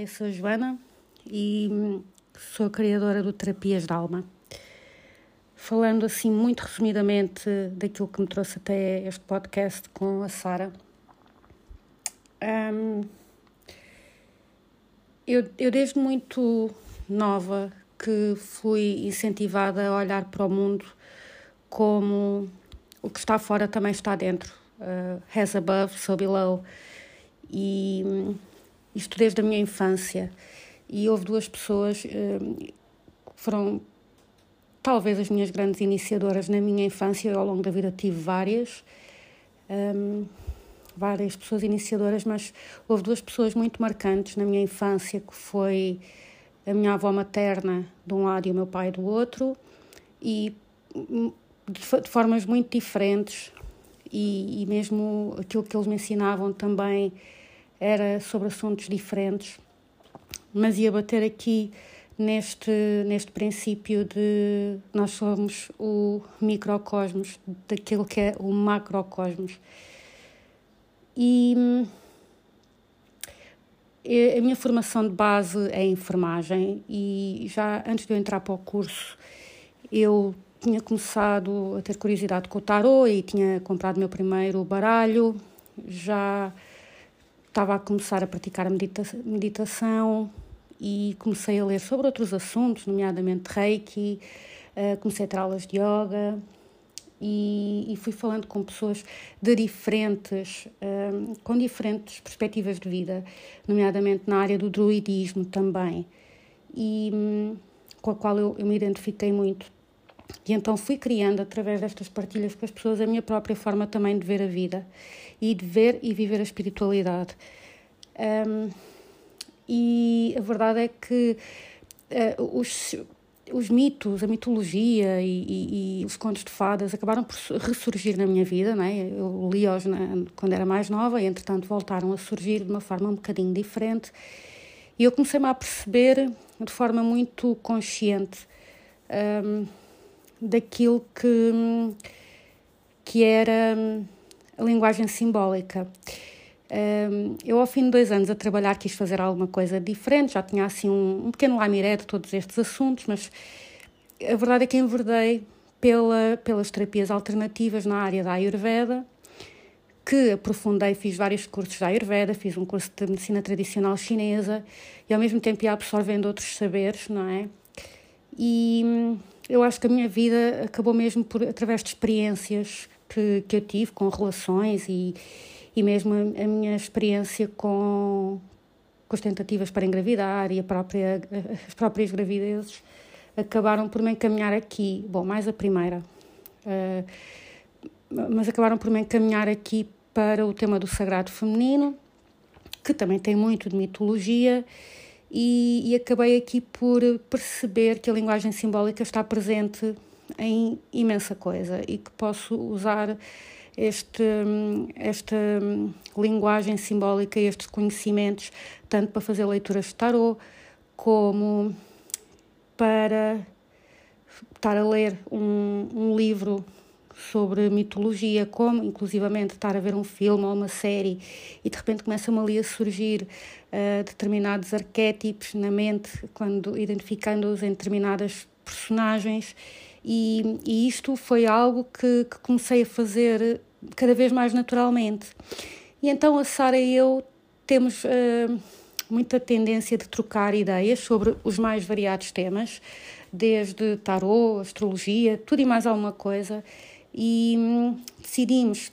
Eu sou a Joana e sou a criadora do Terapias da Alma. Falando assim muito resumidamente daquilo que me trouxe até este podcast com a Sara. Um, eu, eu desde muito nova que fui incentivada a olhar para o mundo como o que está fora também está dentro. Uh, has above, so below. E isto desde a minha infância. E houve duas pessoas eh, que foram talvez as minhas grandes iniciadoras na minha infância. Eu, ao longo da vida, tive várias. Um, ehm, várias pessoas iniciadoras, mas houve duas pessoas muito marcantes na minha infância, que foi a minha avó materna de um lado e o meu pai do outro, e de, de formas muito diferentes, e, e mesmo aquilo que eles me ensinavam também era sobre assuntos diferentes, mas ia bater aqui neste, neste princípio de nós somos o microcosmos daquilo que é o macrocosmos. E a minha formação de base é enfermagem e já antes de eu entrar para o curso eu tinha começado a ter curiosidade com o tarot e tinha comprado meu primeiro baralho, já estava a começar a praticar a medita meditação e comecei a ler sobre outros assuntos, nomeadamente Reiki, uh, comecei a ter aulas de yoga e, e fui falando com pessoas de diferentes, uh, com diferentes perspectivas de vida, nomeadamente na área do druidismo também, e um, com a qual eu, eu me identifiquei muito. E então fui criando, através destas partilhas com as pessoas, a minha própria forma também de ver a vida e de ver e viver a espiritualidade. Um, e a verdade é que uh, os, os mitos, a mitologia e, e, e, os contos de fadas acabaram por ressurgir na minha vida, né? Eu li-os quando era mais nova e, entretanto, voltaram a surgir de uma forma um bocadinho diferente. E eu comecei-me a perceber de forma muito consciente um, daquilo que, que era a linguagem simbólica. Eu, ao fim de dois anos a trabalhar, quis fazer alguma coisa diferente, já tinha assim um, um pequeno lamiré de todos estes assuntos, mas a verdade é que enverdei pela, pelas terapias alternativas na área da Ayurveda, que aprofundei, fiz vários cursos da Ayurveda, fiz um curso de medicina tradicional chinesa e ao mesmo tempo ia absorvendo outros saberes, não é? E eu acho que a minha vida acabou mesmo por através de experiências que, que eu tive com relações e, e mesmo a, a minha experiência com, com as tentativas para engravidar e própria, as próprias gravidezes acabaram por me encaminhar aqui. Bom, mais a primeira. Uh, mas acabaram por me encaminhar aqui para o tema do sagrado feminino, que também tem muito de mitologia, e, e acabei aqui por perceber que a linguagem simbólica está presente em imensa coisa e que posso usar este, esta linguagem simbólica, estes conhecimentos, tanto para fazer leituras de tarot, como para estar a ler um, um livro sobre mitologia, como inclusivamente estar a ver um filme ou uma série e de repente começam ali a surgir uh, determinados arquétipos na mente, quando identificando-os em determinadas personagens e, e isto foi algo que, que comecei a fazer cada vez mais naturalmente. E então a Sara e eu temos uh, muita tendência de trocar ideias sobre os mais variados temas, desde tarô, astrologia, tudo e mais alguma coisa, e hum, decidimos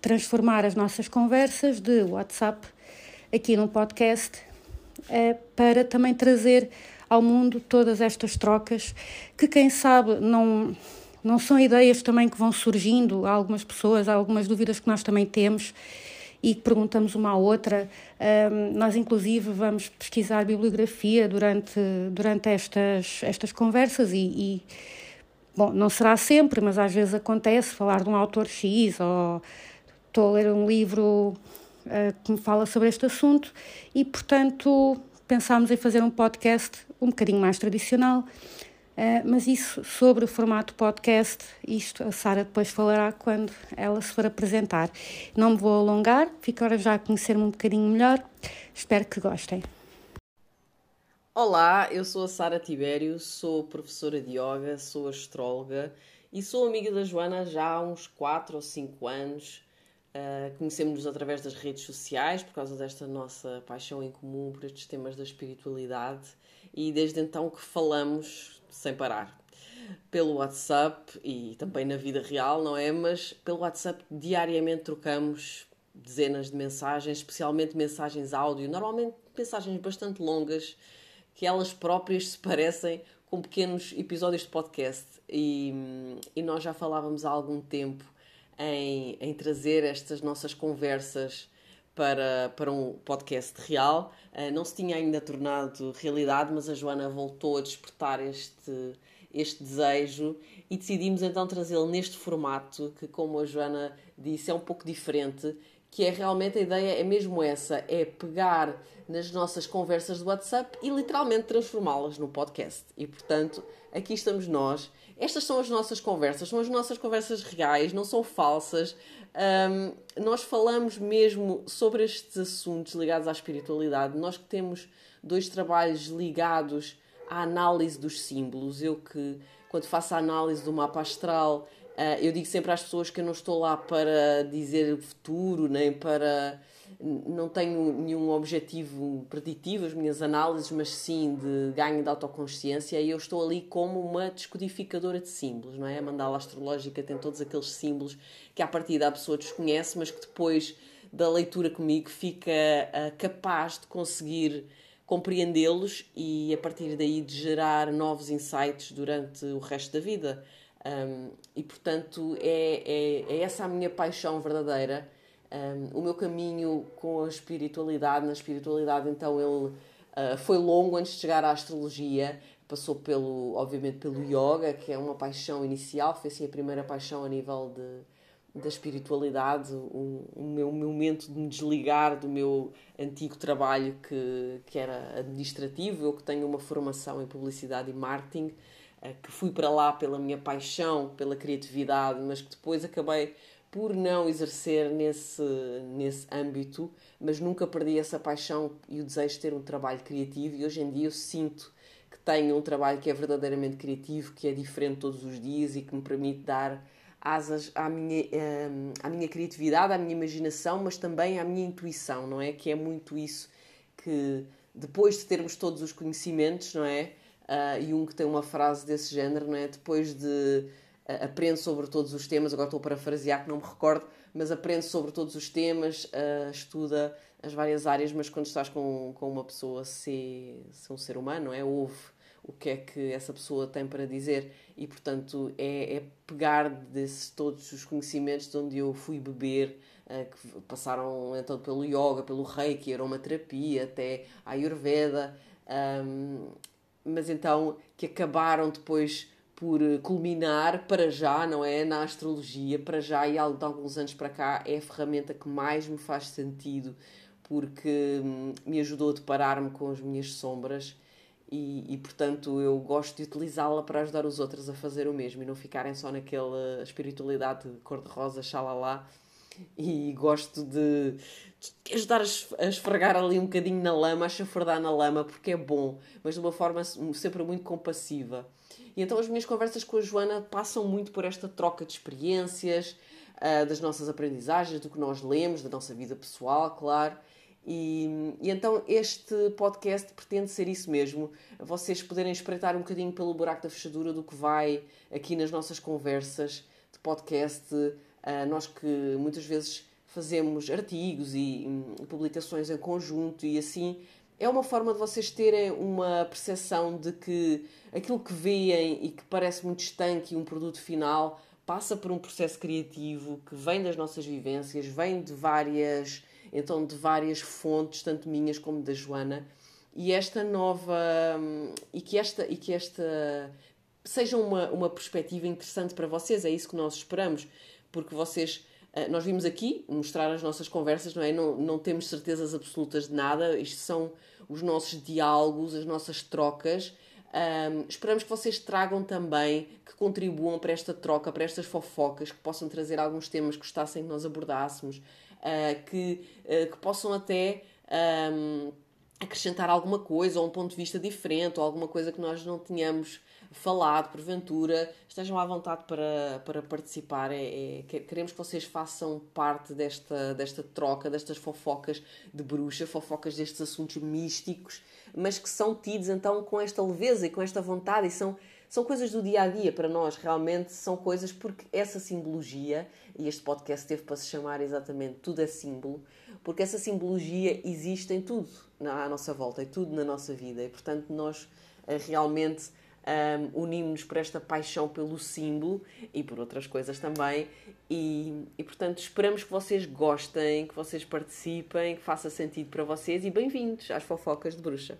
transformar as nossas conversas de WhatsApp aqui num podcast uh, para também trazer ao mundo todas estas trocas, que quem sabe não, não são ideias também que vão surgindo a algumas pessoas, há algumas dúvidas que nós também temos e que perguntamos uma à outra. Um, nós, inclusive, vamos pesquisar bibliografia durante, durante estas, estas conversas e, e, bom, não será sempre, mas às vezes acontece falar de um autor X ou estou a ler um livro uh, que me fala sobre este assunto e, portanto, pensámos em fazer um podcast um bocadinho mais tradicional, uh, mas isso sobre o formato podcast, isto a Sara depois falará quando ela se for apresentar. Não me vou alongar, fico agora já a conhecer-me um bocadinho melhor, espero que gostem. Olá, eu sou a Sara Tibério, sou professora de yoga, sou astróloga e sou amiga da Joana já há uns 4 ou 5 anos. Uh, Conhecemos-nos através das redes sociais por causa desta nossa paixão em comum por estes temas da espiritualidade e desde então que falamos sem parar. Pelo WhatsApp e também na vida real, não é? Mas pelo WhatsApp diariamente trocamos dezenas de mensagens, especialmente mensagens áudio, normalmente mensagens bastante longas que elas próprias se parecem com pequenos episódios de podcast. E, e nós já falávamos há algum tempo em, em trazer estas nossas conversas para, para um podcast real. Uh, não se tinha ainda tornado realidade, mas a Joana voltou a despertar este, este desejo e decidimos então trazê-lo neste formato que, como a Joana disse, é um pouco diferente que é realmente a ideia é mesmo essa, é pegar nas nossas conversas do WhatsApp e literalmente transformá-las no podcast. E portanto, aqui estamos nós. Estas são as nossas conversas, são as nossas conversas reais, não são falsas. Um, nós falamos mesmo sobre estes assuntos ligados à espiritualidade. Nós que temos dois trabalhos ligados à análise dos símbolos. Eu que, quando faço a análise do mapa astral, eu digo sempre às pessoas que eu não estou lá para dizer o futuro, nem para. Não tenho nenhum objetivo preditivo, as minhas análises, mas sim de ganho de autoconsciência. E eu estou ali como uma descodificadora de símbolos, não é? A mandala astrológica tem todos aqueles símbolos que, à partida, a pessoa desconhece, mas que depois da leitura comigo fica uh, capaz de conseguir compreendê-los e, a partir daí, de gerar novos insights durante o resto da vida. Um, e portanto é, é, é, essa a minha paixão verdadeira. Um, o meu caminho com a espiritualidade, na espiritualidade, então ele uh, foi longo antes de chegar à astrologia. Passou pelo, obviamente, pelo yoga, que é uma paixão inicial, foi assim a primeira paixão a nível de, da espiritualidade, o, o, meu, o meu momento de me desligar do meu antigo trabalho que, que era administrativo. Eu que tenho uma formação em publicidade e marketing, que fui para lá pela minha paixão pela criatividade, mas que depois acabei por não exercer nesse, nesse âmbito, mas nunca perdi essa paixão e o desejo de ter um trabalho criativo. E hoje em dia eu sinto que tenho um trabalho que é verdadeiramente criativo, que é diferente todos os dias e que me permite dar asas à minha, eh, à minha criatividade, à minha imaginação, mas também à minha intuição, não é? Que é muito isso que depois de termos todos os conhecimentos, não é? Uh, e um que tem uma frase desse género, não é? Depois de uh, aprende sobre todos os temas, agora estou a parafrasear que não me recordo, mas aprende sobre todos os temas, uh, estuda as várias áreas, mas quando estás com, com uma pessoa, se, se um ser humano, não é? Ouve o que é que essa pessoa tem para dizer e, portanto, é, é pegar desses todos os conhecimentos de onde eu fui beber, que passaram então pelo yoga, pelo reiki, aromaterapia, até a ayurveda, um, mas então que acabaram depois por eh, culminar para já, não é? Na astrologia, para já e de alguns anos para cá, é a ferramenta que mais me faz sentido porque hum, me ajudou a deparar-me com as minhas sombras e, e portanto eu gosto de utilizá-la para ajudar os outros a fazer o mesmo e não ficarem só naquela espiritualidade cor-de-rosa, xalala, e gosto de, de ajudar a esfregar ali um bocadinho na lama, a chafurdar na lama, porque é bom, mas de uma forma sempre muito compassiva. E então as minhas conversas com a Joana passam muito por esta troca de experiências, uh, das nossas aprendizagens, do que nós lemos, da nossa vida pessoal, claro. E, e, então este podcast pretende ser isso mesmo, vocês poderem espreitar um bocadinho pelo buraco da fechadura do que vai aqui nas nossas conversas de podcast, nós que muitas vezes fazemos artigos e um, publicações em conjunto e assim é uma forma de vocês terem uma percepção de que aquilo que veem e que parece muito estanque e um produto final passa por um processo criativo que vem das nossas vivências, vem de várias, então de várias fontes, tanto minhas como da Joana, e esta nova hum, e que esta e que esta seja uma, uma perspectiva interessante para vocês, é isso que nós esperamos porque vocês. Eh, nós vimos aqui mostrar as nossas conversas, não é? Não, não temos certezas absolutas de nada, isto são os nossos diálogos, as nossas trocas. Um, esperamos que vocês tragam também, que contribuam para esta troca, para estas fofocas, que possam trazer alguns temas que gostassem que nós abordássemos, uh, que, uh, que possam até um, acrescentar alguma coisa, ou um ponto de vista diferente, ou alguma coisa que nós não tínhamos falado, porventura, estejam à vontade para, para participar. É, é, queremos que vocês façam parte desta, desta troca, destas fofocas de bruxa, fofocas destes assuntos místicos, mas que são tidos então com esta leveza e com esta vontade e são são coisas do dia a dia para nós, realmente são coisas porque essa simbologia, e este podcast teve para se chamar exatamente Tudo é Símbolo, porque essa simbologia existe em tudo à nossa volta, em tudo na nossa vida, e portanto nós eh, realmente um, unimos-nos por esta paixão pelo símbolo e por outras coisas também. E, e, portanto, esperamos que vocês gostem, que vocês participem, que faça sentido para vocês e bem-vindos às fofocas de bruxa.